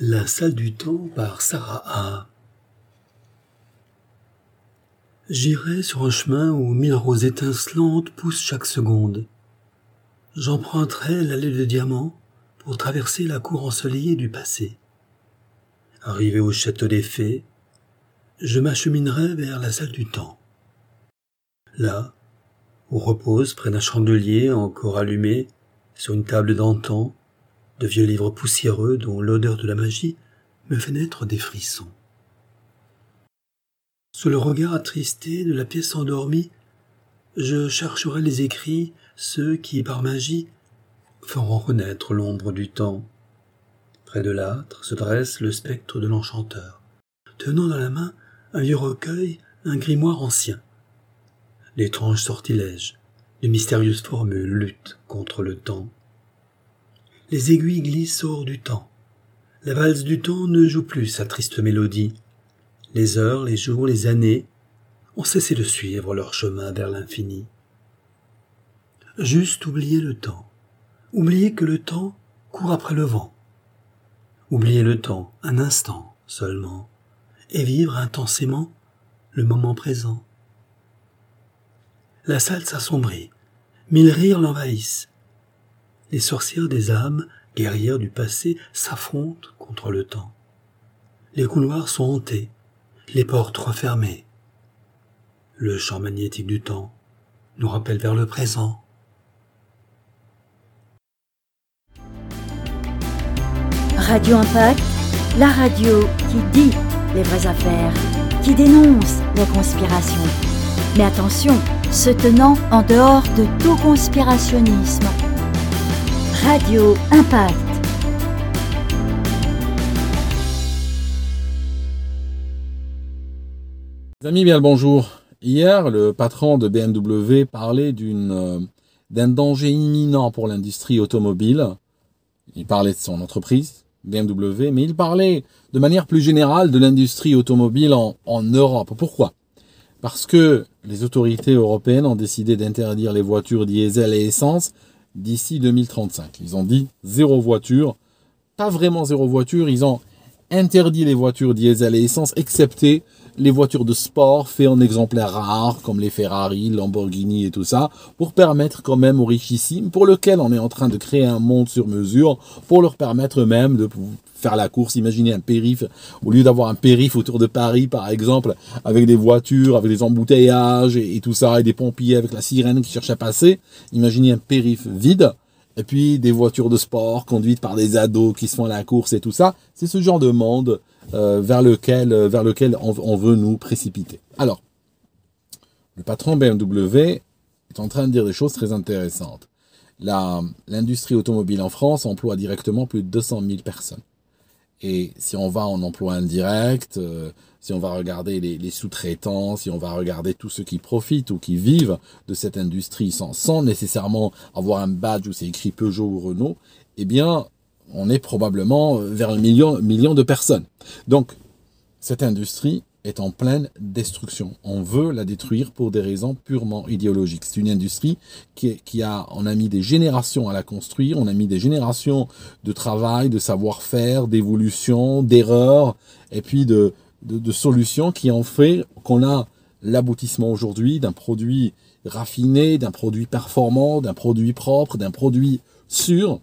La salle du temps par Sarah A. J'irai sur un chemin où mille roses étincelantes poussent chaque seconde. J'emprunterai l'allée de diamants pour traverser la cour ensoleillée du passé. Arrivé au château des fées, je m'acheminerai vers la salle du temps. Là, où repose près d'un chandelier encore allumé, sur une table d'antan, de vieux livres poussiéreux dont l'odeur de la magie me fait naître des frissons. Sous le regard attristé de la pièce endormie, je chercherai les écrits, ceux qui, par magie, feront renaître l'ombre du temps. Près de l'âtre se dresse le spectre de l'enchanteur, tenant dans la main un vieux recueil, un grimoire ancien. L'étrange sortilège, les mystérieuses formules luttent contre le temps. Les aiguilles glissent hors du temps. La valse du temps ne joue plus sa triste mélodie. Les heures, les jours, les années ont cessé de suivre leur chemin vers l'infini. Juste oublier le temps, oublier que le temps court après le vent, oublier le temps un instant seulement, et vivre intensément le moment présent. La salle s'assombrit, mille rires l'envahissent. Les sorcières des âmes, guerrières du passé, s'affrontent contre le temps. Les couloirs sont hantés, les portes refermées. Le champ magnétique du temps nous rappelle vers le présent. Radio Impact, la radio qui dit les vraies affaires, qui dénonce les conspirations. Mais attention, se tenant en dehors de tout conspirationnisme. Radio Impact. amis, bien le bonjour. Hier, le patron de BMW parlait d'une, euh, d'un danger imminent pour l'industrie automobile. Il parlait de son entreprise, BMW, mais il parlait de manière plus générale de l'industrie automobile en, en Europe. Pourquoi? Parce que les autorités européennes ont décidé d'interdire les voitures diesel et essence d'ici 2035. Ils ont dit zéro voiture, pas vraiment zéro voiture, ils ont interdit les voitures diesel et essence, excepté les voitures de sport faites en exemplaires rares, comme les Ferrari, Lamborghini et tout ça, pour permettre quand même aux richissimes, pour lequel on est en train de créer un monde sur mesure, pour leur permettre même de faire la course. Imaginez un périph, au lieu d'avoir un périph autour de Paris, par exemple, avec des voitures, avec des embouteillages et, et tout ça, et des pompiers avec la sirène qui cherche à passer. Imaginez un périph vide et puis des voitures de sport conduites par des ados qui se font la course et tout ça. C'est ce genre de monde euh, vers lequel, euh, vers lequel on, veut nous précipiter. Alors, le patron BMW est en train de dire des choses très intéressantes. L'industrie automobile en France emploie directement plus de 200 000 personnes. Et si on va en emploi indirect, euh, si on va regarder les, les sous-traitants, si on va regarder tous ceux qui profitent ou qui vivent de cette industrie sans, sans nécessairement avoir un badge où c'est écrit Peugeot ou Renault, eh bien, on est probablement vers un million, million de personnes. Donc, cette industrie est en pleine destruction. On veut la détruire pour des raisons purement idéologiques. C'est une industrie qui, qui, a, on a mis des générations à la construire, on a mis des générations de travail, de savoir-faire, d'évolution, d'erreurs, et puis de, de, de, solutions qui ont fait qu'on a l'aboutissement aujourd'hui d'un produit raffiné, d'un produit performant, d'un produit propre, d'un produit sûr,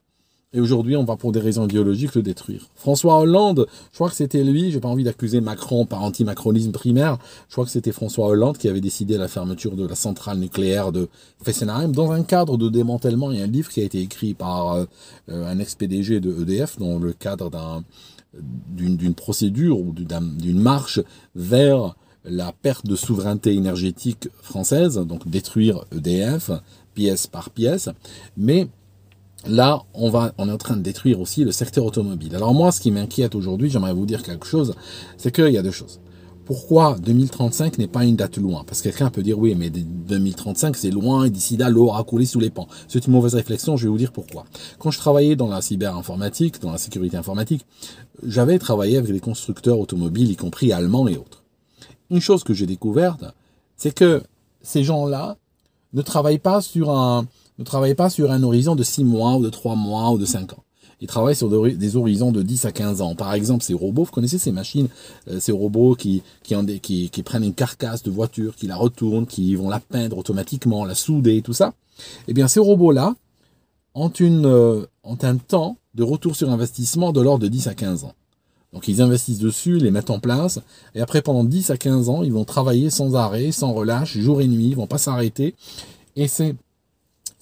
et aujourd'hui, on va pour des raisons biologiques le détruire. François Hollande, je crois que c'était lui, j'ai pas envie d'accuser Macron par anti-macronisme primaire, je crois que c'était François Hollande qui avait décidé la fermeture de la centrale nucléaire de Fessenheim dans un cadre de démantèlement. Il y a un livre qui a été écrit par euh, un ex-PDG de EDF dans le cadre d'un d'une procédure ou d'une marche vers la perte de souveraineté énergétique française, donc détruire EDF pièce par pièce, mais là, on, va, on est en train de détruire aussi le secteur automobile. Alors moi, ce qui m'inquiète aujourd'hui, j'aimerais vous dire quelque chose, c'est qu'il y a deux choses. Pourquoi 2035 n'est pas une date loin? Parce que quelqu'un peut dire oui, mais 2035 c'est loin et d'ici là l'eau aura coulé sous les pans. C'est une mauvaise réflexion, je vais vous dire pourquoi. Quand je travaillais dans la cyberinformatique, dans la sécurité informatique, j'avais travaillé avec des constructeurs automobiles, y compris allemands et autres. Une chose que j'ai découverte, c'est que ces gens-là ne travaillent pas sur un, ne travaillent pas sur un horizon de 6 mois ou de 3 mois ou de 5 ans. ils travaillent sur des horizons de 10 à 15 ans. Par exemple, ces robots, vous connaissez ces machines, euh, ces robots qui, prennent une carcasse de voiture, qui la retournent, qui vont la peindre automatiquement, la souder, tout ça. Eh bien, ces robots-là ont, euh, ont un temps de retour sur investissement de l'ordre de 10 à 15 ans. Donc ils investissent dessus, les mettent en place, et après pendant 10 à 15 ans, ils vont travailler sans arrêt, sans relâche, jour et nuit, ils vont pas s'arrêter. Et c'est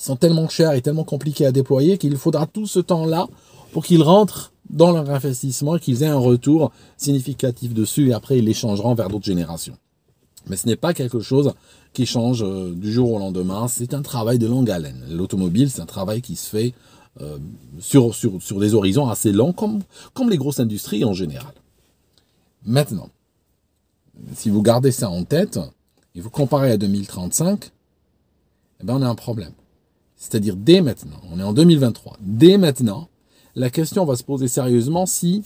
sont tellement chers et tellement compliqués à déployer qu'il faudra tout ce temps-là pour qu'ils rentrent dans leur investissement et qu'ils aient un retour significatif dessus et après ils les changeront vers d'autres générations. Mais ce n'est pas quelque chose qui change euh, du jour au lendemain, c'est un travail de longue haleine. L'automobile, c'est un travail qui se fait euh, sur, sur, sur des horizons assez longs, comme, comme les grosses industries en général. Maintenant, si vous gardez ça en tête et vous comparez à 2035, eh ben on a un problème. C'est-à-dire dès maintenant, on est en 2023, dès maintenant, la question va se poser sérieusement si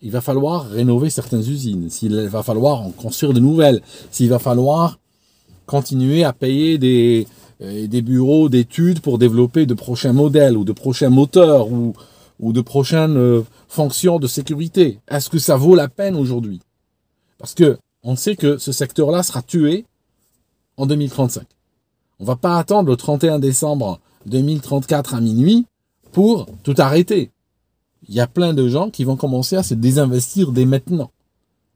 il va falloir rénover certaines usines, s'il va falloir en construire de nouvelles, s'il va falloir continuer à payer des, euh, bureaux d'études pour développer de prochains modèles ou de prochains moteurs ou, ou de prochaines euh, fonctions de sécurité. Est-ce que ça vaut la peine aujourd'hui? Parce que on sait que ce secteur-là sera tué en 2035. On va pas attendre le 31 décembre 2034 à minuit pour tout arrêter. Il y a plein de gens qui vont commencer à se désinvestir dès maintenant.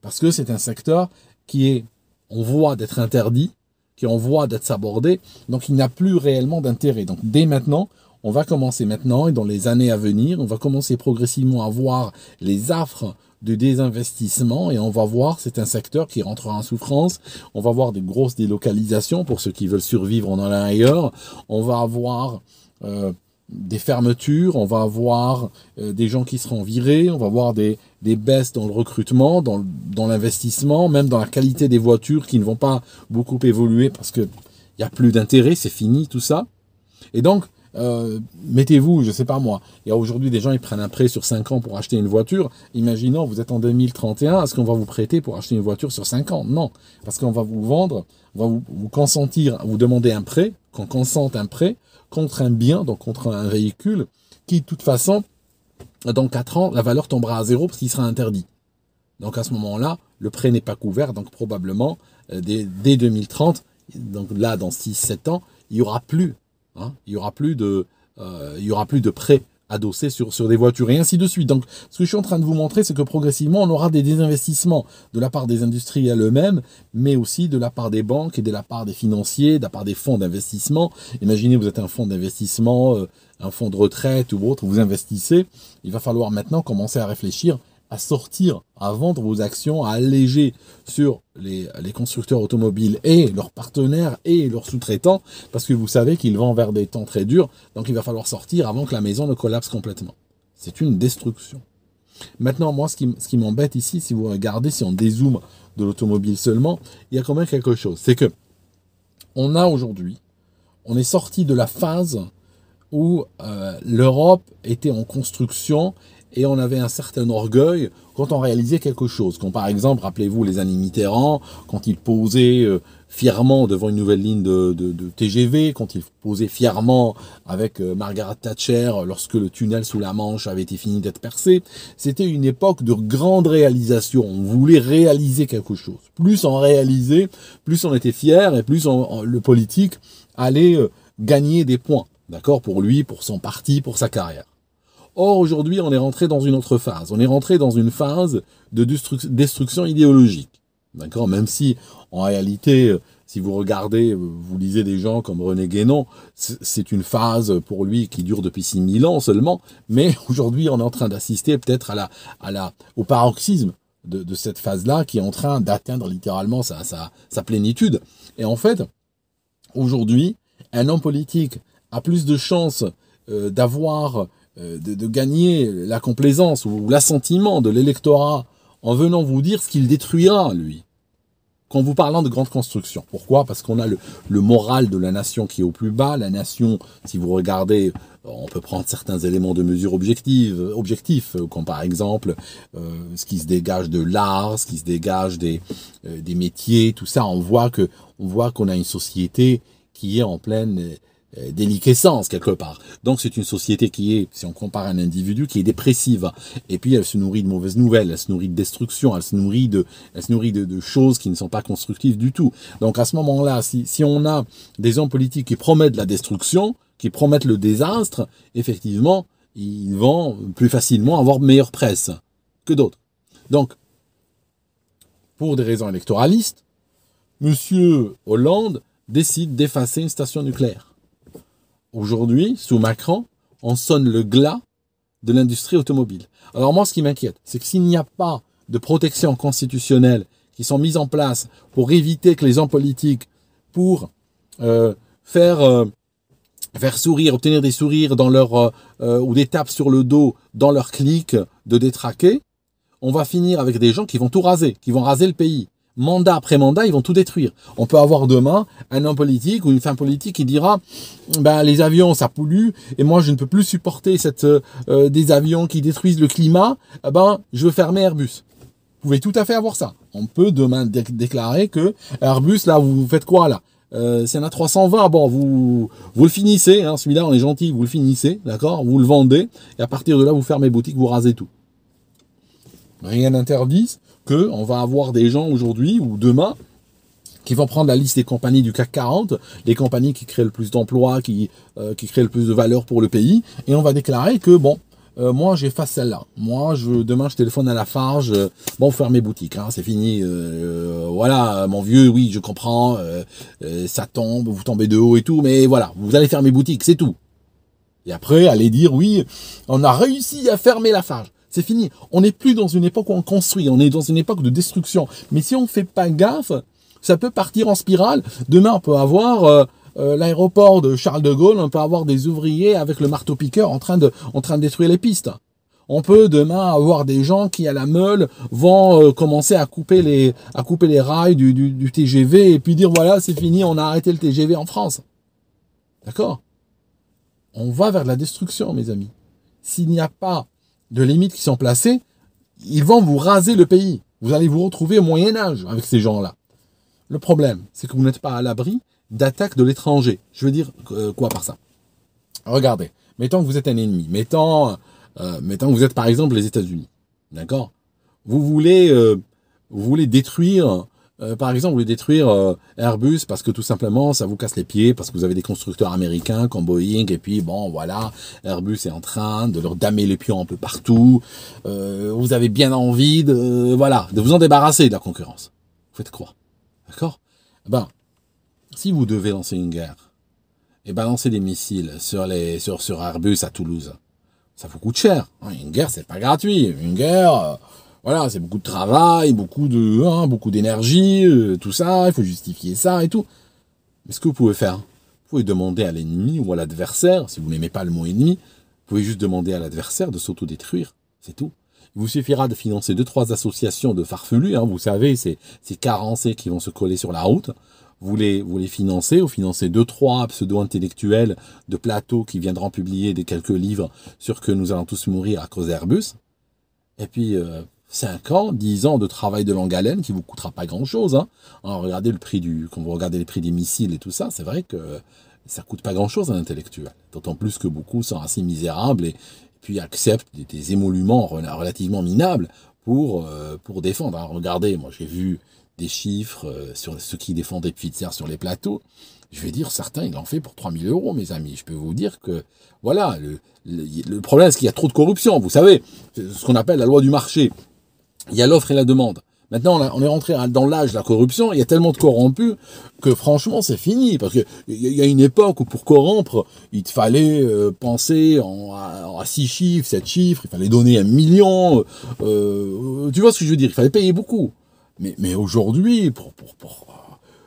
Parce que c'est un secteur qui est en voie d'être interdit, qui est en voie d'être sabordé, donc il n'a plus réellement d'intérêt. Donc dès maintenant, on va commencer maintenant et dans les années à venir, on va commencer progressivement à voir les affres de désinvestissement et on va voir, c'est un secteur qui rentrera en souffrance. On va voir des grosses délocalisations pour ceux qui veulent survivre en allant ailleurs. On va avoir euh, des fermetures, on va avoir euh, des gens qui seront virés, on va avoir des, des baisses dans le recrutement, dans, dans l'investissement, même dans la qualité des voitures qui ne vont pas beaucoup évoluer parce que il y a plus d'intérêt, c'est fini tout ça. Et donc, euh, mettez-vous, je sais pas moi, il y a aujourd'hui des gens qui prennent un prêt sur 5 ans pour acheter une voiture. Imaginons, vous êtes en 2031, est-ce qu'on va vous prêter pour acheter une voiture sur 5 ans? Non, parce qu'on va vous vendre, on va vous, consentir, vous demander un prêt, qu'on consente un prêt contre un bien, donc contre un véhicule, qui de toute façon, dans 4 ans, la valeur tombera à zéro parce qu'il sera interdit. Donc à ce moment-là, le prêt n'est pas couvert, donc probablement euh, dès, dès 2030, donc là dans 6-7 ans, il y aura plus Hein. il y aura plus de, euh, il y aura plus de prêts adossés sur, sur des voitures et ainsi de suite. Donc, ce que je suis en train de vous montrer, c'est que progressivement, on aura des désinvestissements de la part des industriels eux-mêmes, mais aussi de la part des banques et de la part des financiers, de la part des fonds d'investissement. Imaginez, vous êtes un fonds d'investissement, euh, un fonds de retraite ou autre, vous investissez. Il va falloir maintenant commencer à réfléchir à sortir, à vendre vos actions, à alléger sur les, les constructeurs automobiles et leurs partenaires et leurs sous-traitants, parce que vous savez qu'ils vont vers des temps très durs, donc il va falloir sortir avant que la maison ne collapse complètement. C'est une destruction. Maintenant, moi, ce qui, ce qui m'embête ici, si vous regardez, si on dézoome de l'automobile seulement, il y a quand même quelque chose. C'est que on a aujourd'hui, on est sorti de la phase où euh, l'Europe était en construction et on avait un certain orgueil quand on réalisait quelque chose. Quand par exemple, rappelez-vous les années Mitterrand, quand il posait euh, fièrement devant une nouvelle ligne de, TGV, quand il posait fièrement avec euh, Margaret Thatcher lorsque le tunnel sous la Manche avait été fini d'être percé, c'était une époque de grande réalisation. On voulait réaliser quelque chose. Plus on réalisait, plus on était fier et plus le politique allait euh, gagner des points. D'accord? Pour lui, pour son parti, pour sa carrière. Or, aujourd'hui, on est rentré dans une autre phase. On est rentré dans une phase de destruction idéologique. D'accord? Même si, en réalité, si vous regardez, vous lisez des gens comme René Guénon, c'est une phase pour lui qui dure depuis 6000 ans seulement, mais aujourd'hui, on est en train d'assister peut-être à la, à la, au paroxysme de, de cette phase-là qui est en train d'atteindre littéralement sa, sa, sa plénitude. Et en fait, aujourd'hui, un homme politique a plus de chances euh, d'avoir euh, de, gagner la complaisance ou l'assentiment de l'électorat en venant vous dire ce qu'il détruira, lui. Qu'en vous parlant de grande construction. Pourquoi? Parce qu'on a le, moral de la nation qui est au plus bas. La nation, si vous regardez, on peut prendre certains éléments de mesure objective, objectifs, comme par exemple euh, ce qui se dégage de l'art, ce qui se dégage des, euh, métiers, tout ça. On voit qu'on a une société qui est en pleine euh, déliquescence quelque part. Donc c'est une société qui est, si on compare un individu, qui est dépressive. Et puis elle se nourrit de mauvaises nouvelles, elle se nourrit de destruction, elle se nourrit de, elle se nourrit de, de choses qui ne sont pas constructives du tout. Donc à ce moment-là, si, si on a des hommes politiques qui promettent la destruction, qui promettent le désastre, effectivement, ils vont plus facilement avoir meilleure presse que d'autres. Donc, pour des raisons électoralistes, Monsieur Hollande décide d'effacer une station nucléaire. Aujourd'hui, sous Macron, on sonne le glas de l'industrie automobile. Alors moi, ce qui m'inquiète, c'est que s'il n'y a pas de protection constitutionnelle qui sont mises en place pour éviter que les hommes politiques, pour euh, faire euh, faire sourire, obtenir des sourires dans leur euh, ou des tapes sur le dos dans leur clic de détraquer, on va finir avec des gens qui vont tout raser, qui vont raser le pays. Mandat après mandat, ils vont tout détruire. On peut avoir demain un homme politique ou une femme politique qui dira ben les avions ça pollue et moi je ne peux plus supporter cette euh, des avions qui détruisent le climat. Eh ben je veux fermer Airbus. Vous pouvez tout à fait avoir ça. On peut demain déclarer que Airbus là vous faites quoi là? Euh, c'est un 320, bon, vous, vous le finissez, hein, celui-là, on est gentil, vous le finissez, d'accord? Vous le vendez, et à partir de là, vous fermez boutique, vous rasez tout. Rien n'interdit on va avoir des gens aujourd'hui ou demain qui vont prendre la liste des compagnies du CAC 40, les compagnies qui créent le plus d'emplois, qui, euh, qui créent le plus de valeur pour le pays, et on va déclarer que, bon, euh, moi j'efface celle-là. Moi, je, demain je téléphone à la Farge, euh, bon, ferme mes boutiques, hein, c'est fini. Voilà, mon vieux, oui, je comprends, ça tombe, vous tombez de haut et tout, mais voilà, vous allez fermer boutiques, c'est tout. Et après, allez dire, oui, on a réussi à fermer la Farge. C'est fini. On n'est plus dans une époque où on construit, on est dans une époque de destruction. Mais si on ne fait pas gaffe, ça peut partir en spirale. Demain, on peut avoir euh, l'aéroport de Charles de Gaulle, on peut avoir des ouvriers avec le marteau-piqueur en train de, en train de détruire les pistes. On peut demain avoir des gens qui à la meule vont euh, commencer à couper les à couper les rails du, du, du TGV et puis dire voilà c'est fini on a arrêté le TGV en France. D'accord? On va vers la destruction mes amis. S'il n'y a pas de limites qui sont placées, ils vont vous raser le pays. Vous allez vous retrouver au Moyen Âge avec ces gens-là. Le problème, c'est que vous n'êtes pas à l'abri d'attaque de l'étranger. Je veux dire euh, quoi par ça? Regardez, mettons que vous êtes un ennemi, mettons, euh, que vous êtes par exemple les États-Unis, d'accord? Vous voulez, euh, vous voulez détruire, par exemple, vous voulez détruire Airbus parce que tout simplement ça vous casse les pieds, parce que vous avez des constructeurs américains comme Boeing, et puis bon, voilà, Airbus est en train de leur damer les pions un peu partout. vous avez bien envie de, voilà, de vous en débarrasser de la concurrence. Vous faites quoi? D'accord? Ben, si vous devez lancer une guerre et balancer des missiles sur les sur, sur Airbus à Toulouse, ça vous coûte cher. Hein, une guerre, c'est pas gratuit. Une guerre, euh, voilà, c'est beaucoup de travail, beaucoup de, hein, beaucoup d'énergie, euh, tout ça. Il faut justifier ça et tout. Mais ce que vous pouvez faire, vous pouvez demander à l'ennemi ou à l'adversaire, si vous n'aimez pas le mot ennemi, vous pouvez juste demander à l'adversaire de s'autodétruire. C'est tout. Il vous suffira de financer deux, trois associations de farfelus. Hein, vous savez, c'est ces carencés qui vont se coller sur la route vous les, vous les financez, vous financez deux, trois pseudo-intellectuels de plateau qui viendront publier des quelques livres sur que nous allons tous mourir à cause d'Airbus. Et puis, euh, 5 ans, 10 ans de travail de longue haleine qui vous coûtera pas grand chose. Hein. regardez le prix du, quand vous regardez les prix des missiles et tout ça, c'est vrai que ça coûte pas grand chose à l'intellectuel. D'autant plus que beaucoup sont assez misérables et, puis acceptent des, émoluments relativement minables pour, euh, défendre. Regardez, moi j'ai vu des chiffres euh, sur ceux qui défendaient Pfizer sur les plateaux, je vais dire, certains, ils l'ont fait pour 3000 euros, mes amis. Je peux vous dire que, voilà, le, le, problème, c'est qu'il y a trop de corruption. Vous savez, ce qu'on appelle la loi du marché. Il y a l'offre et la demande. Maintenant, on, est rentré dans l'âge de la corruption. Il y a tellement de corrompus que, franchement, c'est fini. Parce qu'il y a une époque où, pour corrompre, il fallait euh, penser en, à, 6 chiffres, 7 chiffres. Il fallait donner un million. Euh, tu vois ce que je veux dire? Il fallait payer beaucoup. Mais, mais aujourd'hui, pour, pour, pour,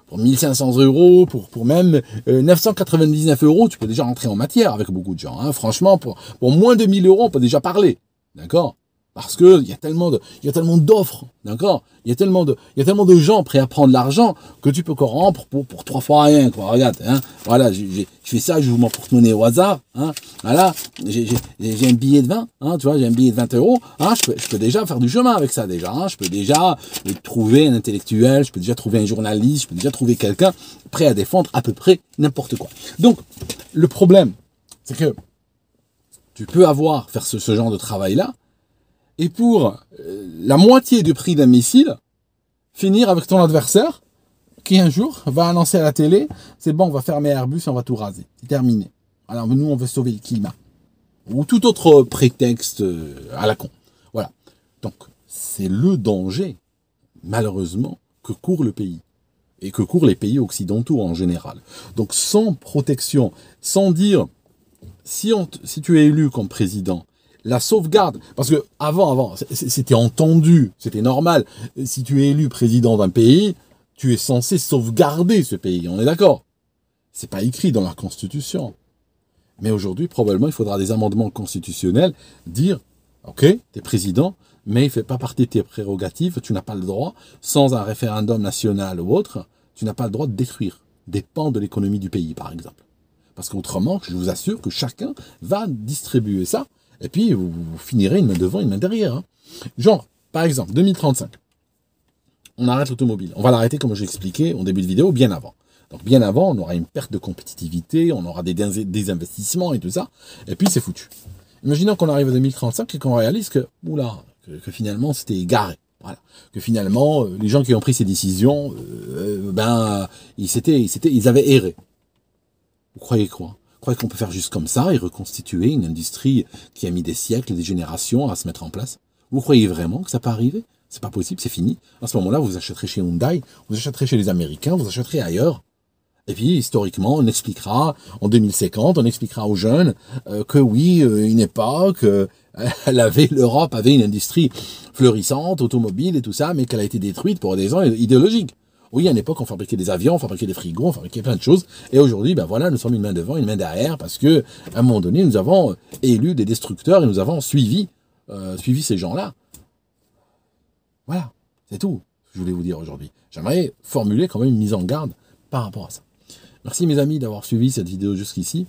pour 1500 euros, pour, pour même 999 euh, euros, tu peux déjà rentrer en matière avec beaucoup de gens. Hein. Franchement, pour, pour moins de 1000 euros, on peut déjà parler. D'accord? Parce que il y a tellement de, il y a tellement d'offres, d'accord? Il y a tellement de, il y a tellement de gens prêts à prendre l'argent que tu peux corrompre pour, pour trois fois rien, quoi. Regarde, hein. Voilà, je fais ça, je vous mon porte-monnaie au hasard, hein. Voilà, j'ai un billet de 20, hein, tu vois, j'ai un billet de 20 euros, hein. Je peux, je peux déjà faire du chemin avec ça, déjà, hein. Je peux déjà trouver un intellectuel, je peux déjà trouver un journaliste, je peux déjà trouver quelqu'un prêt à défendre à peu près n'importe quoi. Donc, le problème, c'est que tu peux avoir, faire ce, ce genre de travail-là, et pour euh, la moitié du prix d'un missile, finir avec ton adversaire qui un jour va annoncer à la télé, c'est bon, on va fermer Airbus on va tout raser. C'est terminé. Alors nous, on veut sauver le climat. Ou tout autre prétexte euh, à la con. Voilà. Donc, c'est le danger, malheureusement, que court le pays. Et que courent les pays occidentaux en général. Donc, sans protection, sans dire, si, si tu es élu comme président, la sauvegarde, parce que avant, avant, c'était entendu, c'était normal. Si tu es élu président d'un pays, tu es censé sauvegarder ce pays. On est d'accord C'est pas écrit dans la Constitution. Mais aujourd'hui, probablement, il faudra des amendements constitutionnels dire, ok, tu es président, mais il fait pas partie de tes prérogatives. Tu n'as pas le droit, sans un référendum national ou autre, tu n'as pas le droit de détruire des pans de l'économie du pays, par exemple. Parce qu'autrement, je vous assure que chacun va distribuer ça et puis, vous, finirez une main devant, une main derrière. Hein. Genre, par exemple, 2035. On arrête l'automobile. On va l'arrêter, comme j'ai expliqué au début de vidéo, bien avant. Donc, bien avant, on aura une perte de compétitivité, on aura des, des investissements et tout ça. Et puis, c'est foutu. Imaginons qu'on arrive à 2035 et qu'on réalise que, oula, que, finalement, c'était égaré. Voilà. Que finalement, euh, les gens qui ont pris ces décisions, euh, ben, ils, ils, ils avaient erré. Vous croyez quoi? Croyez qu'on peut faire juste comme ça et reconstituer une industrie qui a mis des siècles, des générations à se mettre en place? Vous croyez vraiment que ça peut arriver? C'est pas possible, c'est fini. À ce moment-là, vous achèterez chez Hyundai, vous achèterez chez les Américains, vous achèterez ailleurs. Et puis, historiquement, on expliquera, en 2050, on expliquera aux jeunes euh, que oui, euh, une époque, euh, avait, l'Europe avait une industrie florissante, automobile et tout ça, mais qu'elle a été détruite pour des raisons idéologiques. Oui, à une époque, on fabriquait des avions, on fabriquait des frigos, on fabriquait plein de choses. Et aujourd'hui, ben voilà, nous sommes une main devant, une main derrière, parce que à un moment donné, nous avons élu des destructeurs et nous avons suivi, euh, suivi ces gens-là. Voilà, c'est tout je voulais vous dire aujourd'hui. J'aimerais formuler quand même une mise en garde par rapport à ça. Merci mes amis d'avoir suivi cette vidéo jusqu'ici.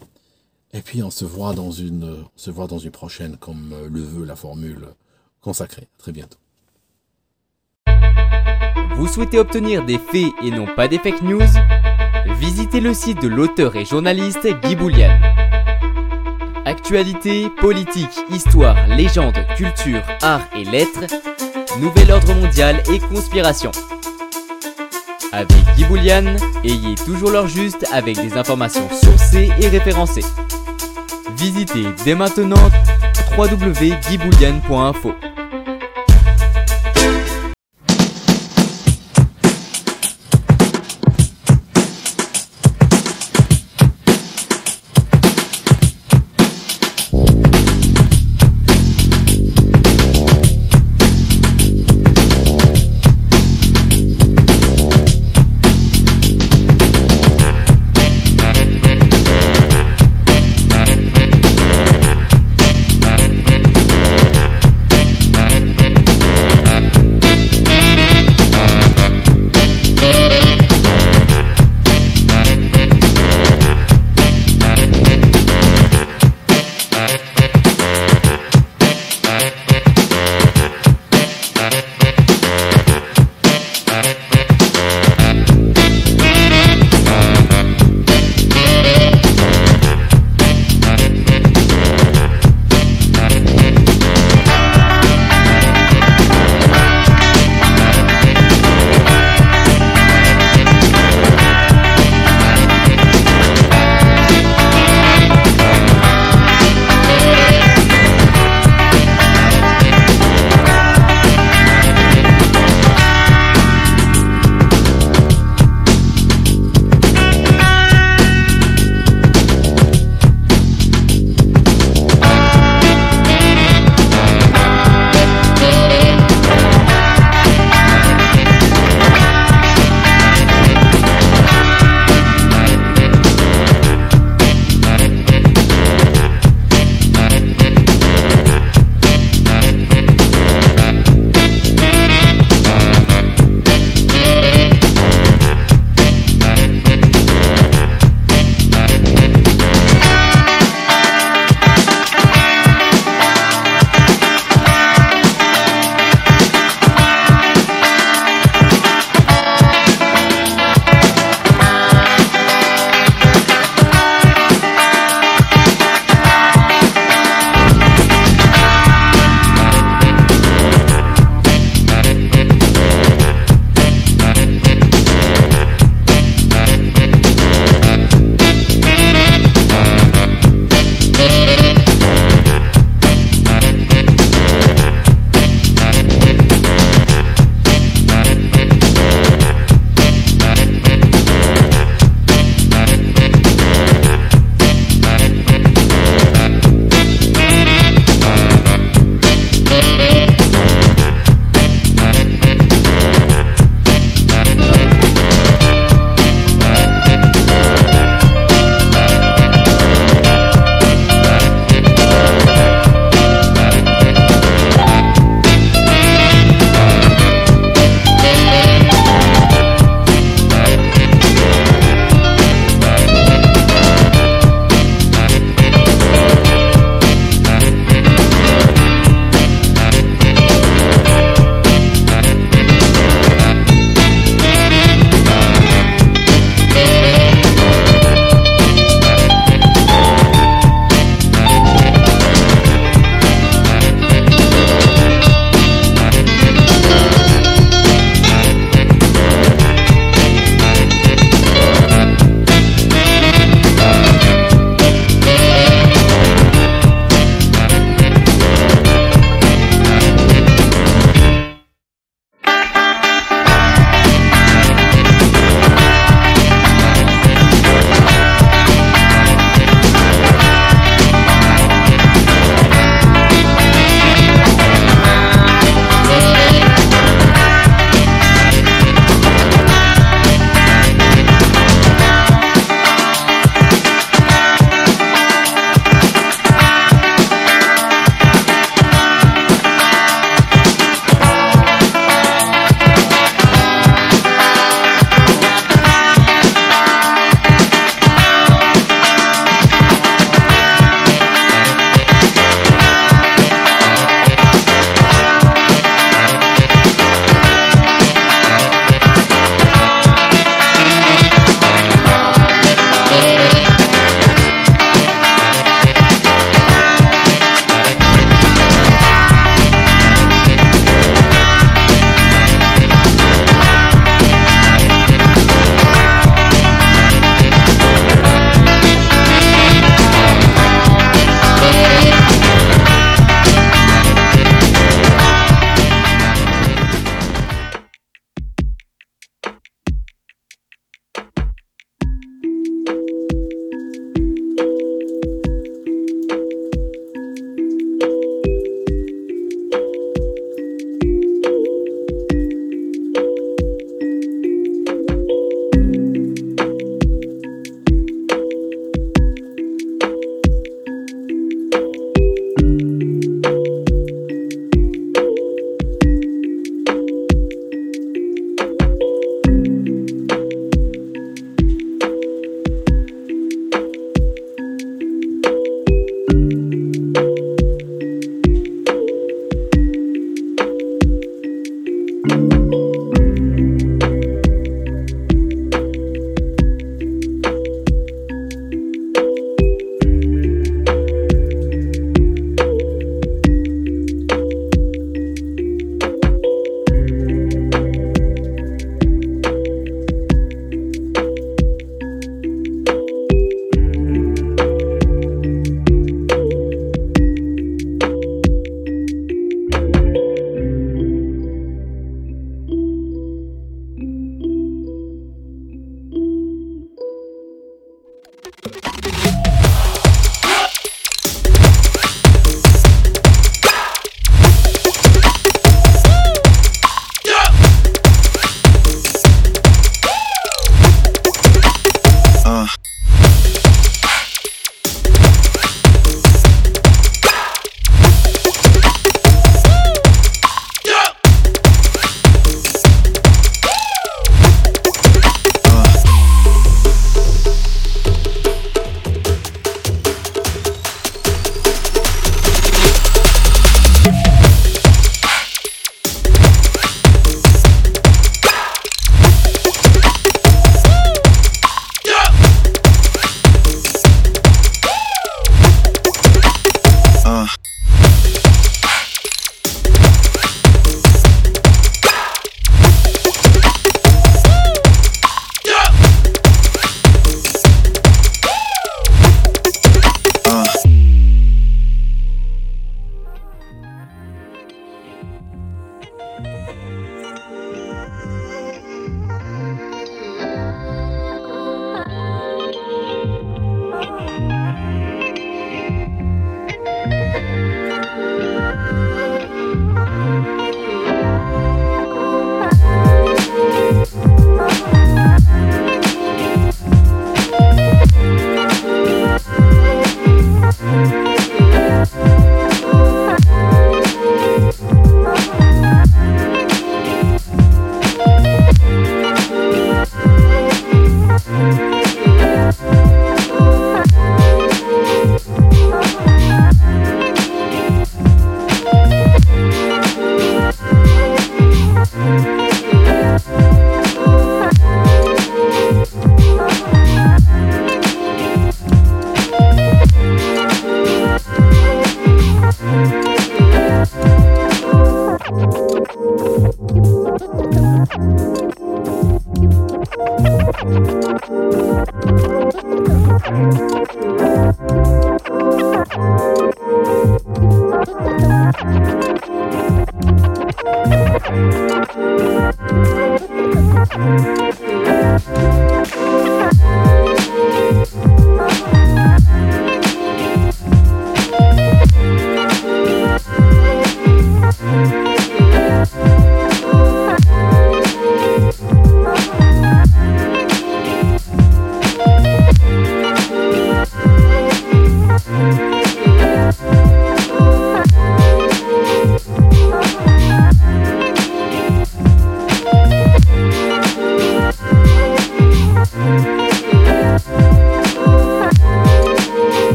Et puis on se voit dans une, se voit dans une prochaine, comme le veut la formule consacrée. À très bientôt. Vous souhaitez obtenir des faits et non pas des fake news Visitez le site de l'auteur et journaliste Guy Boulian. Actualité, politique, histoire, légende, culture, art et lettres, nouvel ordre mondial et conspiration. Avec Guy Boulian, ayez toujours l'heure juste avec des informations sourcées et référencées. Visitez dès maintenant www.guyboulian.info.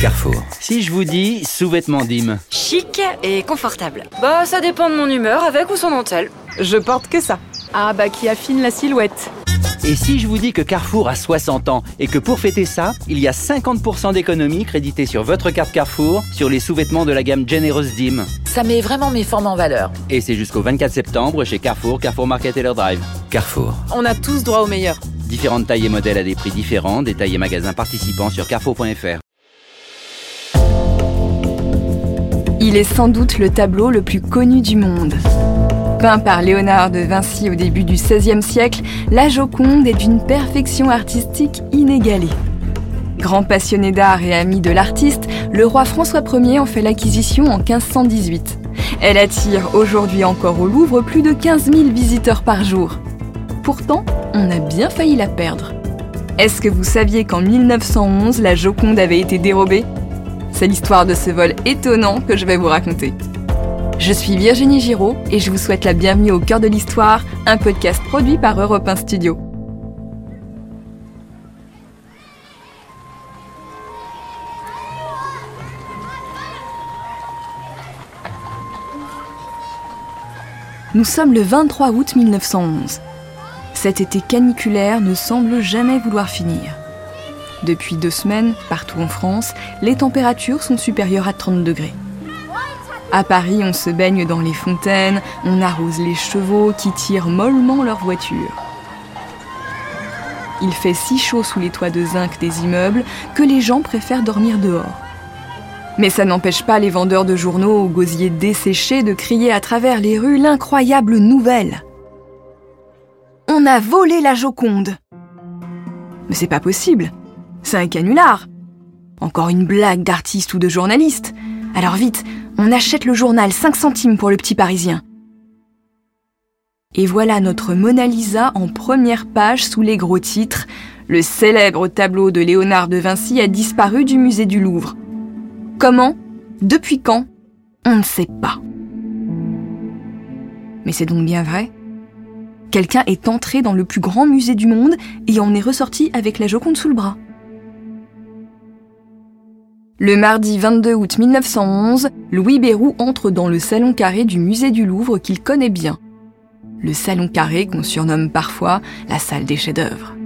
Carrefour. Si je vous dis sous-vêtements d'hymne. Chic et confortable. Bah, ça dépend de mon humeur, avec ou sans dentelle. Je porte que ça. Ah bah qui affine la silhouette. Et si je vous dis que Carrefour a 60 ans et que pour fêter ça, il y a 50% d'économies créditées sur votre carte Carrefour sur les sous-vêtements de la gamme Generous Dim Ça met vraiment mes formes en valeur. Et c'est jusqu'au 24 septembre chez Carrefour, Carrefour Market et leur Drive. Carrefour. On a tous droit au meilleur. Différentes tailles et modèles à des prix différents, détails et magasins participants sur carrefour.fr. Il est sans doute le tableau le plus connu du monde. Peint par Léonard de Vinci au début du XVIe siècle, la Joconde est d'une perfection artistique inégalée. Grand passionné d'art et ami de l'artiste, le roi François Ier en fait l'acquisition en 1518. Elle attire aujourd'hui encore au Louvre plus de 15 000 visiteurs par jour. Pourtant, on a bien failli la perdre. Est-ce que vous saviez qu'en 1911, la Joconde avait été dérobée? C'est l'histoire de ce vol étonnant que je vais vous raconter. Je suis Virginie Giraud et je vous souhaite la bienvenue au cœur de l'histoire, un podcast produit par Europe 1 Studio. Nous sommes le 23 août 1911. Cet été caniculaire ne semble jamais vouloir finir. Depuis deux semaines, partout en France, les températures sont supérieures à 30 degrés. À Paris, on se baigne dans les fontaines, on arrose les chevaux qui tirent mollement leur voiture. Il fait si chaud sous les toits de zinc des immeubles que les gens préfèrent dormir dehors. Mais ça n'empêche pas les vendeurs de journaux aux gosiers desséchés de crier à travers les rues l'incroyable nouvelle. On a volé la Joconde. Mais c'est pas possible. C'est un canular. Encore une blague d'artiste ou de journaliste. Alors vite, on achète le journal 5 centimes pour le petit parisien. Et voilà notre Mona Lisa en première page sous les gros titres. Le célèbre tableau de Léonard de Vinci a disparu du musée du Louvre. Comment? Depuis quand? On ne sait pas. Mais c'est donc bien vrai Quelqu'un est entré dans le plus grand musée du monde et en est ressorti avec la Joconde sous le bras. Le mardi 22 août 1911, Louis Béroux entre dans le salon carré du musée du Louvre qu'il connaît bien. Le salon carré qu'on surnomme parfois la salle des chefs-d'œuvre.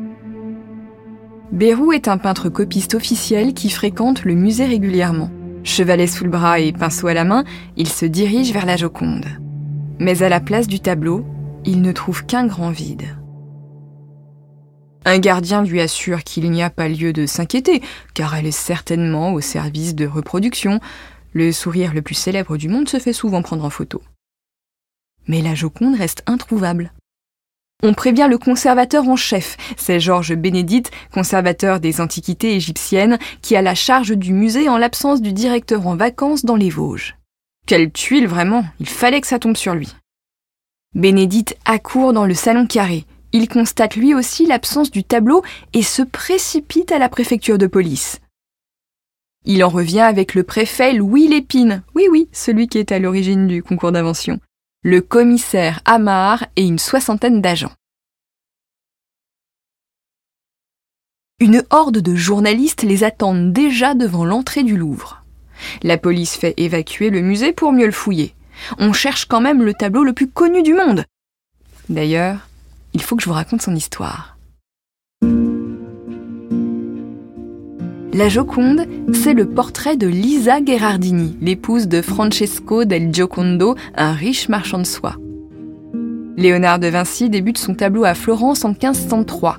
Béroux est un peintre copiste officiel qui fréquente le musée régulièrement. Chevalet sous le bras et pinceau à la main, il se dirige vers la Joconde. Mais à la place du tableau, il ne trouve qu'un grand vide. Un gardien lui assure qu'il n'y a pas lieu de s'inquiéter, car elle est certainement au service de reproduction. Le sourire le plus célèbre du monde se fait souvent prendre en photo. Mais la Joconde reste introuvable. On prévient le conservateur en chef, c'est Georges Bénédite, conservateur des antiquités égyptiennes, qui a la charge du musée en l'absence du directeur en vacances dans les Vosges. Quelle tuile vraiment, il fallait que ça tombe sur lui. Bénédite accourt dans le salon carré. Il constate lui aussi l'absence du tableau et se précipite à la préfecture de police. Il en revient avec le préfet Louis Lépine, oui oui, celui qui est à l'origine du concours d'invention, le commissaire Amar et une soixantaine d'agents. Une horde de journalistes les attendent déjà devant l'entrée du Louvre. La police fait évacuer le musée pour mieux le fouiller. On cherche quand même le tableau le plus connu du monde. D'ailleurs, il faut que je vous raconte son histoire. La Joconde, c'est le portrait de Lisa Gherardini, l'épouse de Francesco del Giocondo, un riche marchand de soie. Léonard de Vinci débute son tableau à Florence en 1503.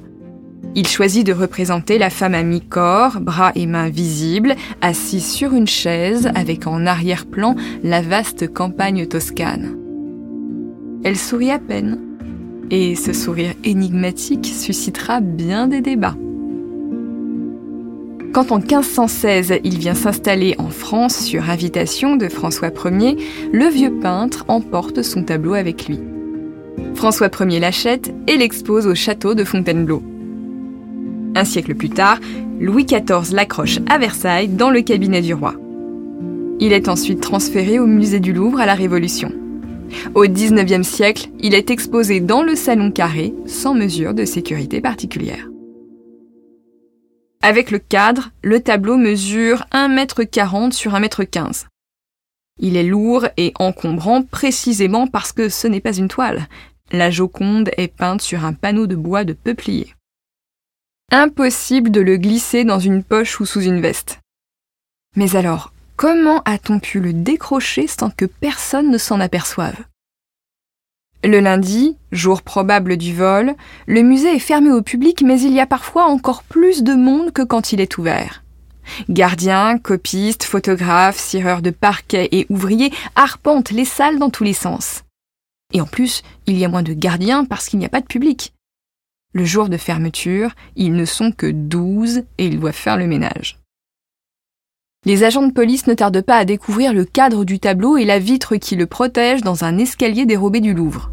Il choisit de représenter la femme à mi-corps, bras et mains visibles, assise sur une chaise avec en arrière-plan la vaste campagne toscane. Elle sourit à peine, et ce sourire énigmatique suscitera bien des débats. Quand en 1516 il vient s'installer en France sur invitation de François Ier, le vieux peintre emporte son tableau avec lui. François Ier l'achète et l'expose au château de Fontainebleau. Un siècle plus tard, Louis XIV l'accroche à Versailles dans le cabinet du roi. Il est ensuite transféré au musée du Louvre à la Révolution. Au XIXe siècle, il est exposé dans le salon carré, sans mesure de sécurité particulière. Avec le cadre, le tableau mesure 1,40 m sur 1,15 m. Il est lourd et encombrant précisément parce que ce n'est pas une toile. La Joconde est peinte sur un panneau de bois de peuplier. Impossible de le glisser dans une poche ou sous une veste. Mais alors, Comment a-t-on pu le décrocher sans que personne ne s'en aperçoive? Le lundi, jour probable du vol, le musée est fermé au public mais il y a parfois encore plus de monde que quand il est ouvert. Gardiens, copistes, photographes, cireurs de parquet et ouvriers arpentent les salles dans tous les sens. Et en plus, il y a moins de gardiens parce qu'il n'y a pas de public. Le jour de fermeture, ils ne sont que douze et ils doivent faire le ménage. Les agents de police ne tardent pas à découvrir le cadre du tableau et la vitre qui le protège dans un escalier dérobé du Louvre.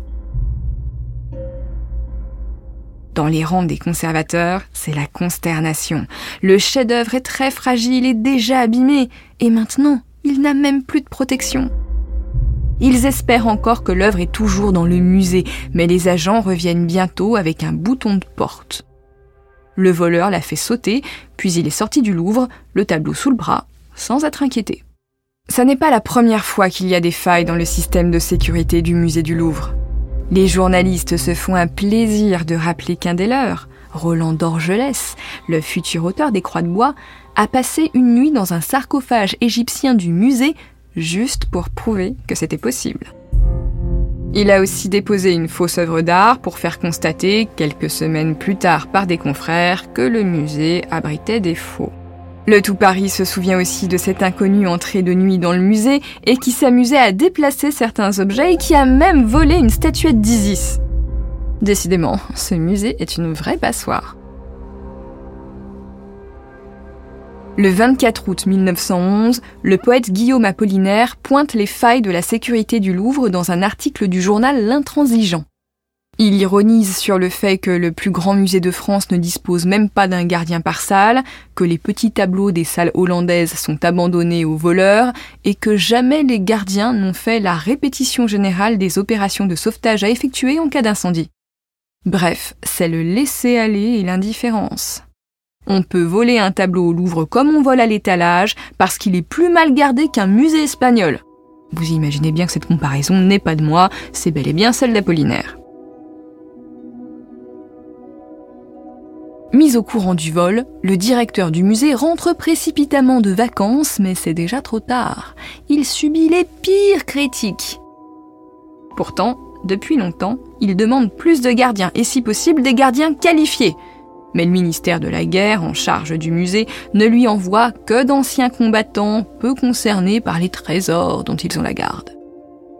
Dans les rangs des conservateurs, c'est la consternation. Le chef-d'œuvre est très fragile et déjà abîmé, et maintenant, il n'a même plus de protection. Ils espèrent encore que l'œuvre est toujours dans le musée, mais les agents reviennent bientôt avec un bouton de porte. Le voleur l'a fait sauter, puis il est sorti du Louvre, le tableau sous le bras, sans être inquiété. Ça n'est pas la première fois qu'il y a des failles dans le système de sécurité du musée du Louvre. Les journalistes se font un plaisir de rappeler qu'un des leurs, Roland d'Orgelès, le futur auteur des Croix de bois, a passé une nuit dans un sarcophage égyptien du musée juste pour prouver que c'était possible. Il a aussi déposé une fausse œuvre d'art pour faire constater, quelques semaines plus tard par des confrères, que le musée abritait des faux. Le tout Paris se souvient aussi de cet inconnu entré de nuit dans le musée et qui s'amusait à déplacer certains objets et qui a même volé une statuette d'Isis. Décidément, ce musée est une vraie passoire. Le 24 août 1911, le poète Guillaume Apollinaire pointe les failles de la sécurité du Louvre dans un article du journal L'Intransigeant. Il ironise sur le fait que le plus grand musée de France ne dispose même pas d'un gardien par salle, que les petits tableaux des salles hollandaises sont abandonnés aux voleurs et que jamais les gardiens n'ont fait la répétition générale des opérations de sauvetage à effectuer en cas d'incendie. Bref, c'est le laisser-aller et l'indifférence. On peut voler un tableau au Louvre comme on vole à l'étalage parce qu'il est plus mal gardé qu'un musée espagnol. Vous imaginez bien que cette comparaison n'est pas de moi, c'est bel et bien celle d'Apollinaire. Mis au courant du vol, le directeur du musée rentre précipitamment de vacances, mais c'est déjà trop tard. Il subit les pires critiques. Pourtant, depuis longtemps, il demande plus de gardiens, et si possible des gardiens qualifiés. Mais le ministère de la Guerre, en charge du musée, ne lui envoie que d'anciens combattants peu concernés par les trésors dont ils ont la garde.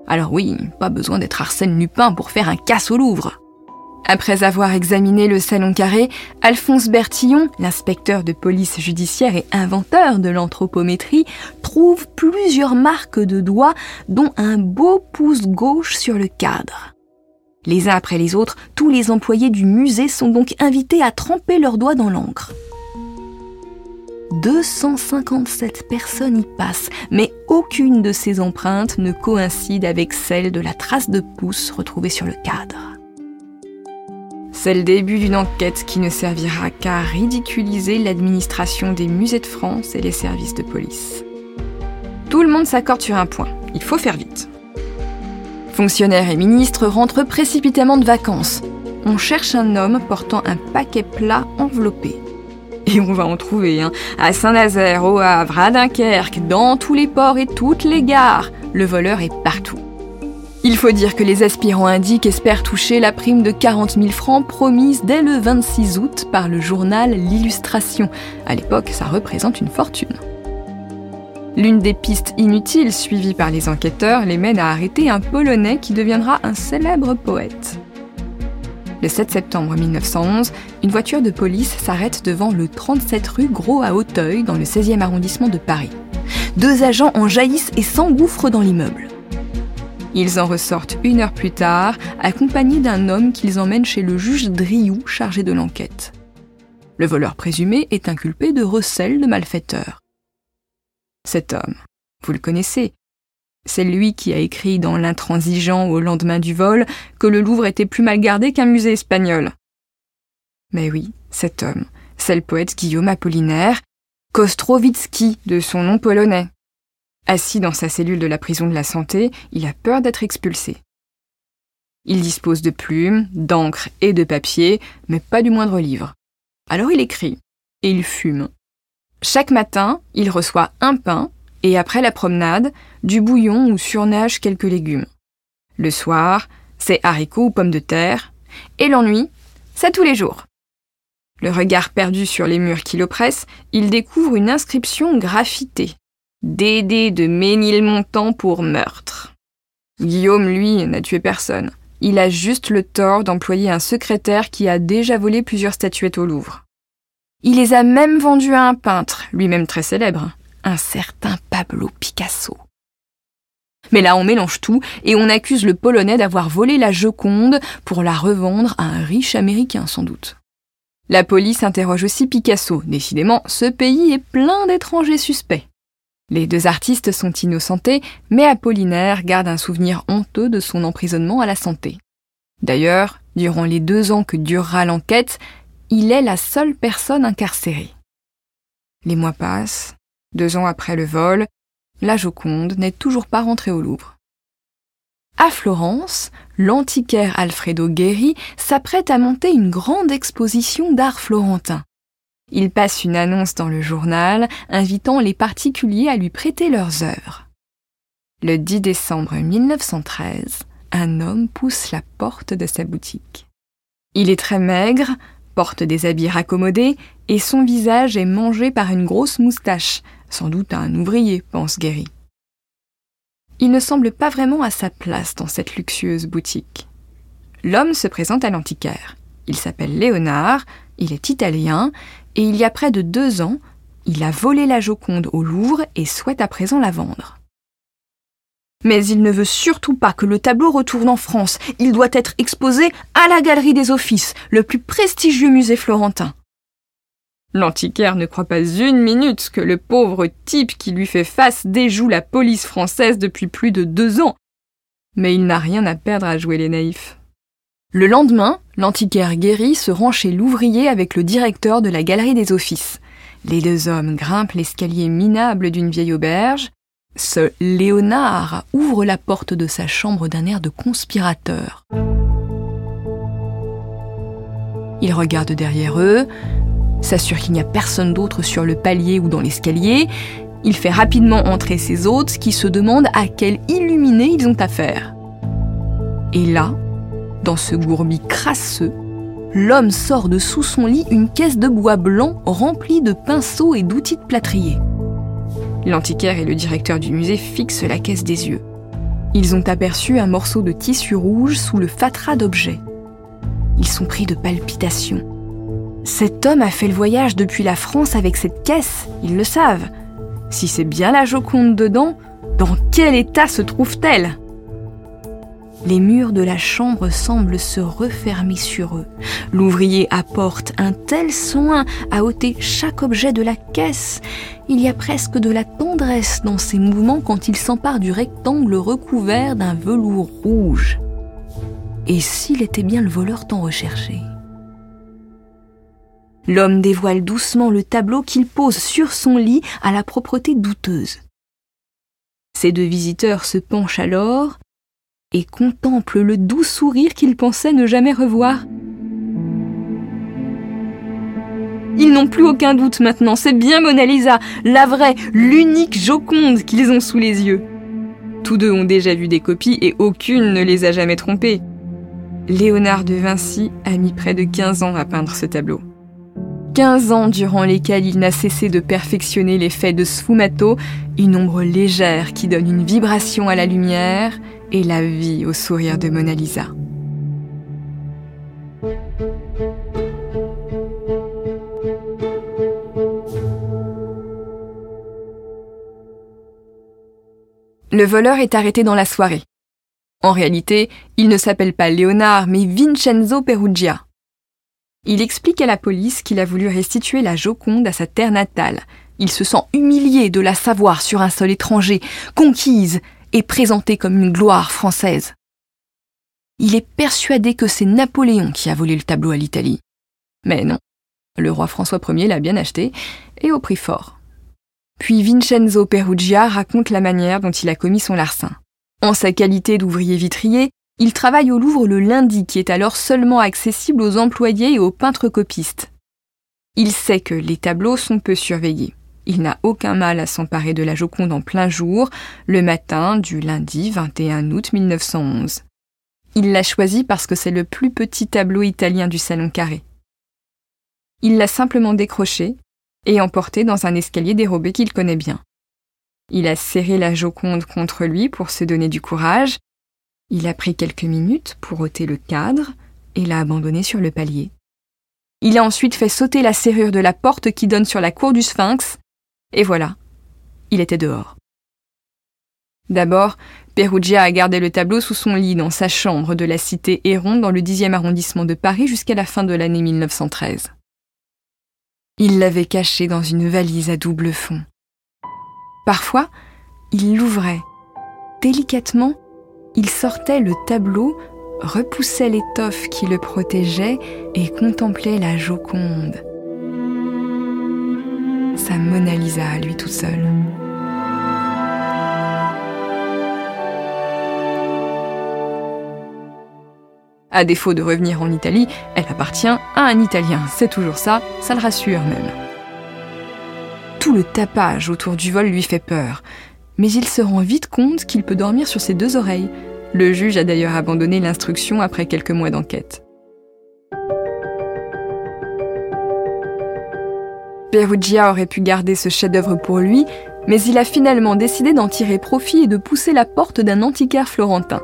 Alors oui, pas besoin d'être Arsène Lupin pour faire un casse au Louvre. Après avoir examiné le salon carré, Alphonse Bertillon, l'inspecteur de police judiciaire et inventeur de l'anthropométrie, trouve plusieurs marques de doigts, dont un beau pouce gauche sur le cadre. Les uns après les autres, tous les employés du musée sont donc invités à tremper leurs doigts dans l'encre. 257 personnes y passent, mais aucune de ces empreintes ne coïncide avec celle de la trace de pouce retrouvée sur le cadre. C'est le début d'une enquête qui ne servira qu'à ridiculiser l'administration des musées de France et les services de police. Tout le monde s'accorde sur un point, il faut faire vite. Fonctionnaires et ministres rentrent précipitamment de vacances. On cherche un homme portant un paquet plat enveloppé. Et on va en trouver, hein. à Saint-Nazaire, au Havre, à Dunkerque, dans tous les ports et toutes les gares. Le voleur est partout. Il faut dire que les aspirants indiques espèrent toucher la prime de 40 000 francs promise dès le 26 août par le journal L'Illustration. À l'époque, ça représente une fortune. L'une des pistes inutiles suivies par les enquêteurs les mène à arrêter un Polonais qui deviendra un célèbre poète. Le 7 septembre 1911, une voiture de police s'arrête devant le 37 rue Gros à Hauteuil, dans le 16e arrondissement de Paris. Deux agents en jaillissent et s'engouffrent dans l'immeuble. Ils en ressortent une heure plus tard, accompagnés d'un homme qu'ils emmènent chez le juge Driou, chargé de l'enquête. Le voleur présumé est inculpé de recel de malfaiteur. Cet homme, vous le connaissez. C'est lui qui a écrit dans L'intransigeant au lendemain du vol que le Louvre était plus mal gardé qu'un musée espagnol. Mais oui, cet homme, c'est le poète Guillaume Apollinaire, Kostrowitzki de son nom polonais. Assis dans sa cellule de la prison de la santé, il a peur d'être expulsé. Il dispose de plumes, d'encre et de papier, mais pas du moindre livre. Alors il écrit, et il fume, chaque matin, il reçoit un pain et après la promenade, du bouillon où surnagent quelques légumes. Le soir, c'est haricots ou pommes de terre. Et l'ennui, c'est tous les jours. Le regard perdu sur les murs qui l'oppressent, il découvre une inscription graffitée. Dédé de Ménilmontant pour meurtre. Guillaume, lui, n'a tué personne. Il a juste le tort d'employer un secrétaire qui a déjà volé plusieurs statuettes au Louvre. Il les a même vendus à un peintre, lui-même très célèbre, un certain Pablo Picasso. Mais là, on mélange tout et on accuse le Polonais d'avoir volé la Joconde pour la revendre à un riche Américain, sans doute. La police interroge aussi Picasso. Décidément, ce pays est plein d'étrangers suspects. Les deux artistes sont innocentés, mais Apollinaire garde un souvenir honteux de son emprisonnement à la santé. D'ailleurs, durant les deux ans que durera l'enquête, il est la seule personne incarcérée. Les mois passent, deux ans après le vol, la Joconde n'est toujours pas rentrée au Louvre. À Florence, l'antiquaire Alfredo Guerri s'apprête à monter une grande exposition d'art florentin. Il passe une annonce dans le journal invitant les particuliers à lui prêter leurs œuvres. Le 10 décembre 1913, un homme pousse la porte de sa boutique. Il est très maigre, porte des habits raccommodés, et son visage est mangé par une grosse moustache, sans doute un ouvrier, pense Guéry. Il ne semble pas vraiment à sa place dans cette luxueuse boutique. L'homme se présente à l'antiquaire. Il s'appelle Léonard, il est italien, et il y a près de deux ans, il a volé la Joconde au Louvre et souhaite à présent la vendre. Mais il ne veut surtout pas que le tableau retourne en France. Il doit être exposé à la Galerie des Offices, le plus prestigieux musée florentin. L'antiquaire ne croit pas une minute que le pauvre type qui lui fait face déjoue la police française depuis plus de deux ans. Mais il n'a rien à perdre à jouer les naïfs. Le lendemain, l'antiquaire guéri se rend chez l'ouvrier avec le directeur de la galerie des offices. Les deux hommes grimpent l'escalier minable d'une vieille auberge. Ce Léonard ouvre la porte de sa chambre d'un air de conspirateur. Il regarde derrière eux, s'assure qu'il n'y a personne d'autre sur le palier ou dans l'escalier. Il fait rapidement entrer ses hôtes qui se demandent à quel illuminé ils ont affaire. Et là, dans ce gourbi crasseux, l'homme sort de sous son lit une caisse de bois blanc remplie de pinceaux et d'outils de plâtrier. L'antiquaire et le directeur du musée fixent la caisse des yeux. Ils ont aperçu un morceau de tissu rouge sous le fatras d'objets. Ils sont pris de palpitations. Cet homme a fait le voyage depuis la France avec cette caisse, ils le savent. Si c'est bien la Joconde dedans, dans quel état se trouve-t-elle? Les murs de la chambre semblent se refermer sur eux. L'ouvrier apporte un tel soin à ôter chaque objet de la caisse. Il y a presque de la tendresse dans ses mouvements quand il s'empare du rectangle recouvert d'un velours rouge. Et s'il était bien le voleur tant recherché? L'homme dévoile doucement le tableau qu'il pose sur son lit à la propreté douteuse. Ses deux visiteurs se penchent alors et contemple le doux sourire qu'il pensait ne jamais revoir. Ils n'ont plus aucun doute maintenant, c'est bien Mona Lisa, la vraie, l'unique Joconde qu'ils ont sous les yeux. Tous deux ont déjà vu des copies et aucune ne les a jamais trompés. Léonard de Vinci a mis près de 15 ans à peindre ce tableau. 15 ans durant lesquels il n'a cessé de perfectionner l'effet de sfumato, une ombre légère qui donne une vibration à la lumière et la vie au sourire de Mona Lisa. Le voleur est arrêté dans la soirée. En réalité, il ne s'appelle pas Léonard, mais Vincenzo Perugia. Il explique à la police qu'il a voulu restituer la Joconde à sa terre natale. Il se sent humilié de la savoir sur un sol étranger, conquise est présenté comme une gloire française. Il est persuadé que c'est Napoléon qui a volé le tableau à l'Italie. Mais non, le roi François Ier l'a bien acheté, et au prix fort. Puis Vincenzo Perugia raconte la manière dont il a commis son larcin. En sa qualité d'ouvrier vitrier, il travaille au Louvre le lundi, qui est alors seulement accessible aux employés et aux peintres copistes. Il sait que les tableaux sont peu surveillés. Il n'a aucun mal à s'emparer de la Joconde en plein jour, le matin du lundi 21 août 1911. Il l'a choisi parce que c'est le plus petit tableau italien du salon carré. Il l'a simplement décroché et emporté dans un escalier dérobé qu'il connaît bien. Il a serré la Joconde contre lui pour se donner du courage. Il a pris quelques minutes pour ôter le cadre et l'a abandonné sur le palier. Il a ensuite fait sauter la serrure de la porte qui donne sur la cour du Sphinx et voilà, il était dehors. D'abord, Perugia a gardé le tableau sous son lit dans sa chambre de la cité Héron dans le 10e arrondissement de Paris jusqu'à la fin de l'année 1913. Il l'avait caché dans une valise à double fond. Parfois, il l'ouvrait. Délicatement, il sortait le tableau, repoussait l'étoffe qui le protégeait et contemplait la Joconde sa Mona Lisa à lui tout seul. À défaut de revenir en Italie, elle appartient à un Italien. C'est toujours ça, ça le rassure même. Tout le tapage autour du vol lui fait peur. mais il se rend vite compte qu'il peut dormir sur ses deux oreilles. Le juge a d'ailleurs abandonné l'instruction après quelques mois d'enquête. Perugia aurait pu garder ce chef-d'œuvre pour lui, mais il a finalement décidé d'en tirer profit et de pousser la porte d'un antiquaire florentin.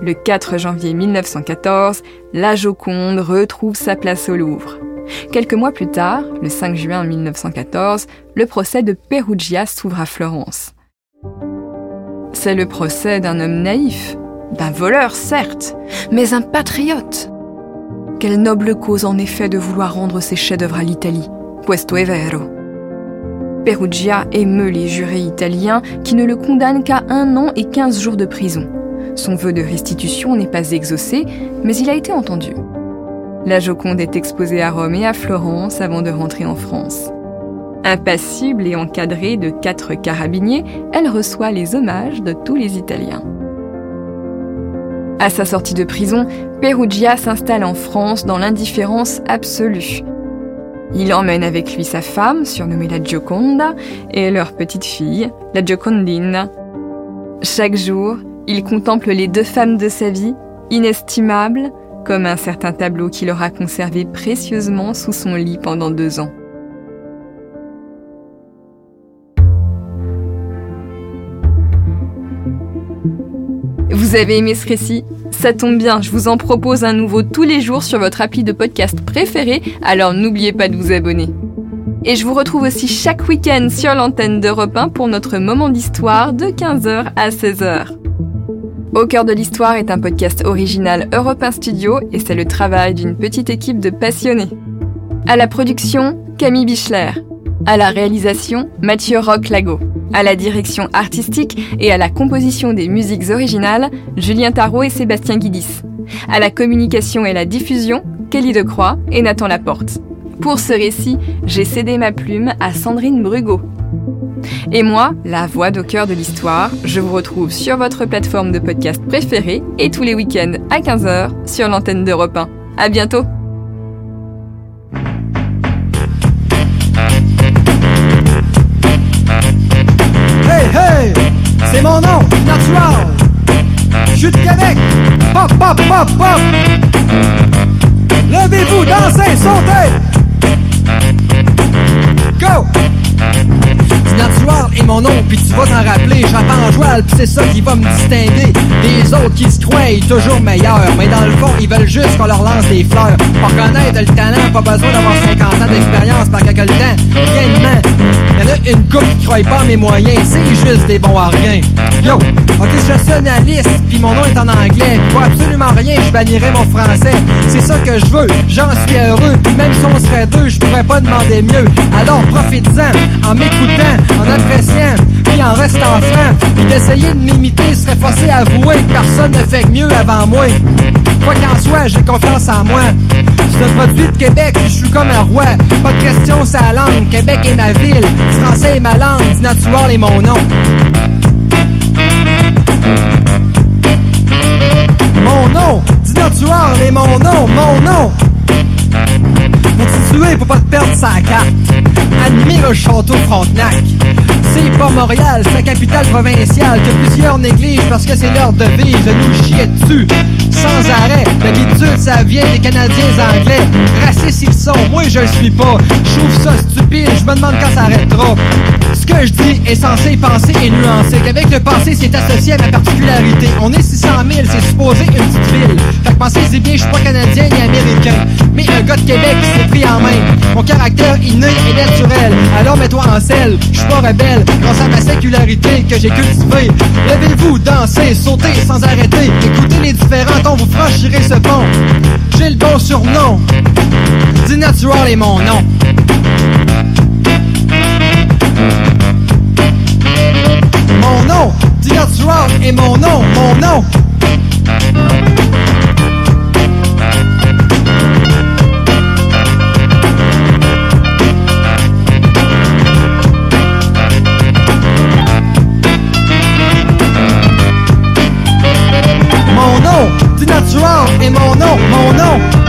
Le 4 janvier 1914, la Joconde retrouve sa place au Louvre. Quelques mois plus tard, le 5 juin 1914, le procès de Perugia s'ouvre à Florence. C'est le procès d'un homme naïf, d'un voleur certes, mais un patriote. Quelle noble cause en effet de vouloir rendre ses chefs-d'œuvre à l'Italie. Questo è. Perugia émeut les jurés italiens qui ne le condamnent qu'à un an et quinze jours de prison. Son vœu de restitution n'est pas exaucé, mais il a été entendu. La Joconde est exposée à Rome et à Florence avant de rentrer en France. Impassible et encadrée de quatre carabiniers, elle reçoit les hommages de tous les Italiens. À sa sortie de prison, Perugia s'installe en France dans l'indifférence absolue. Il emmène avec lui sa femme, surnommée la Gioconda, et leur petite fille, la Giocondina. Chaque jour, il contemple les deux femmes de sa vie, inestimables, comme un certain tableau qu'il aura conservé précieusement sous son lit pendant deux ans. Vous avez aimé ce récit? Ça tombe bien, je vous en propose un nouveau tous les jours sur votre appli de podcast préféré, alors n'oubliez pas de vous abonner. Et je vous retrouve aussi chaque week-end sur l'antenne d'Europe 1 pour notre moment d'histoire de 15h à 16h. Au cœur de l'histoire est un podcast original Europe Studio et c'est le travail d'une petite équipe de passionnés. À la production, Camille Bichler. À la réalisation, Mathieu Roch-Lago. À la direction artistique et à la composition des musiques originales, Julien Tarot et Sébastien Guidis. À la communication et la diffusion, Kelly Decroix et Nathan Laporte. Pour ce récit, j'ai cédé ma plume à Sandrine Brugot. Et moi, la voix d'au cœur de l'histoire, je vous retrouve sur votre plateforme de podcast préférée et tous les week-ends à 15h sur l'antenne d'Europe 1. À bientôt! C'est mon nom, Natural! Je suis de Québec! Pop, pop, pop, pop! Levez-vous, dansez, sautez! Go! Natural est mon nom, puis tu vas t'en rappeler. Rappe en joual, puis c'est ça qui va me distinguer des autres qui se croient toujours meilleurs. Mais dans le fond, ils veulent juste qu'on leur lance des fleurs. Pour connaître le talent, pas besoin d'avoir 50 ans d'expérience par quelques temps. Y'en a une couple qui croit pas mes moyens, c'est juste des bons à rien. Yo, ok, je suis journaliste, puis mon nom est en anglais. Pour absolument rien, je bannirais mon français. C'est ça que je veux, j'en suis heureux. Puis même si on serait deux, je pourrais pas demander mieux. Alors profites-en, en m'écoutant, en appréciant, en restant franc. Puis d'essayer de m'imiter serait forcé à avouer que personne ne fait mieux avant moi. Quoi qu'en soit, j'ai confiance en moi. C'est un produit de Québec, je suis comme un roi. Pas de question, sa langue. Québec est ma ville, français est ma langue, Natural est mon nom. Mon nom, Natural est mon nom, mon nom. Pour te faut pas te perdre sa carte. Admire le château Frontenac. C'est pas Montréal, la capitale provinciale que plusieurs négligent parce que c'est leur devise de nous chier dessus. Sans arrêt, d'habitude ça vient des Canadiens anglais. Racistes ils sont, moi je le suis pas. Je trouve ça stupide, je me demande quand ça arrêtera. Ce que je dis est censé penser et nuancer. Qu'avec le passé c'est associé à ma particularité. On est 600 000, c'est supposé une petite ville. Fait que pensez-y bien, je suis pas Canadien ni Américain. Mais un gars de Québec s'est pris en main. Mon caractère inné et naturel. Alors mets-toi en selle, je suis pas rebelle grâce à ma sécularité que j'ai cultivée. Levez-vous, dansez, sautez sans arrêter. Écoutez les différents tons, vous franchirez ce pont. J'ai le bon surnom. Dis Natural est mon nom. Mon nom, Dis Natural est mon nom, mon nom. Est mon nom, mon nom.